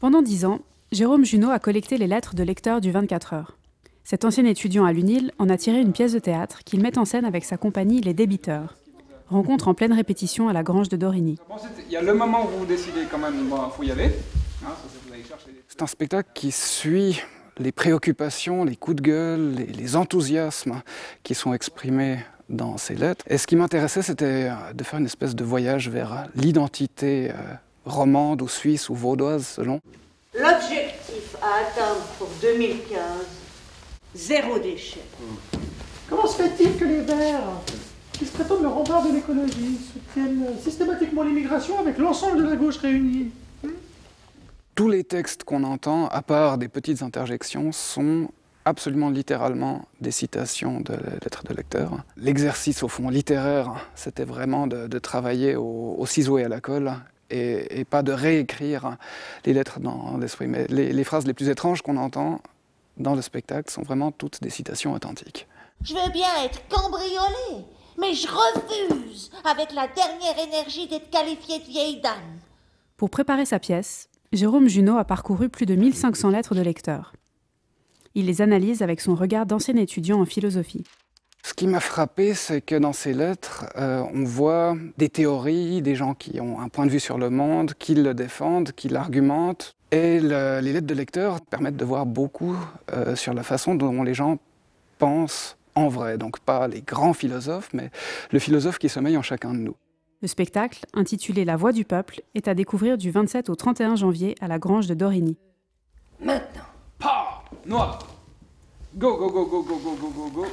Pendant dix ans, Jérôme Junot a collecté les lettres de lecteurs du 24 heures. Cet ancien étudiant à l'UNIL en a tiré une pièce de théâtre qu'il met en scène avec sa compagnie Les Débiteurs. Rencontre en pleine répétition à la Grange de Dorigny. Il y a le moment où vous décidez quand même, il faut y aller. Hein, C'est un spectacle qui suit les préoccupations, les coups de gueule, les, les enthousiasmes qui sont exprimés dans ces lettres. Et ce qui m'intéressait, c'était de faire une espèce de voyage vers l'identité euh, romande ou suisse ou vaudoise, selon. L'objectif à atteindre pour 2015, zéro déchet. Comment se fait-il que les Verts, qui se prétendent le rempart de l'écologie, soutiennent systématiquement l'immigration avec l'ensemble de la gauche réunie? Tous les textes qu'on entend, à part des petites interjections, sont absolument littéralement des citations de lettres de lecteurs. L'exercice au fond littéraire, c'était vraiment de, de travailler au, au, ciseau et à la colle et, et, pas de réécrire les lettres dans l'esprit. Mais les, les phrases les plus étranges qu'on entend dans le spectacle sont vraiment toutes des citations authentiques. Je veux bien être cambriolé, mais je refuse avec la dernière énergie d'être qualifié de vieille dame. Pour préparer sa pièce, Jérôme Junot a parcouru plus de 1500 lettres de lecteurs. Il les analyse avec son regard d'ancien étudiant en philosophie. Ce qui m'a frappé, c'est que dans ces lettres, euh, on voit des théories, des gens qui ont un point de vue sur le monde, qui le défendent, qui l'argumentent. Et le, les lettres de lecteurs permettent de voir beaucoup euh, sur la façon dont les gens pensent en vrai. Donc pas les grands philosophes, mais le philosophe qui sommeille en chacun de nous. Le spectacle, intitulé La Voix du peuple, est à découvrir du 27 au 31 janvier à la Grange de Dorigny. Maintenant. Pa Noir Go, go, go, go, go, go, go, go, go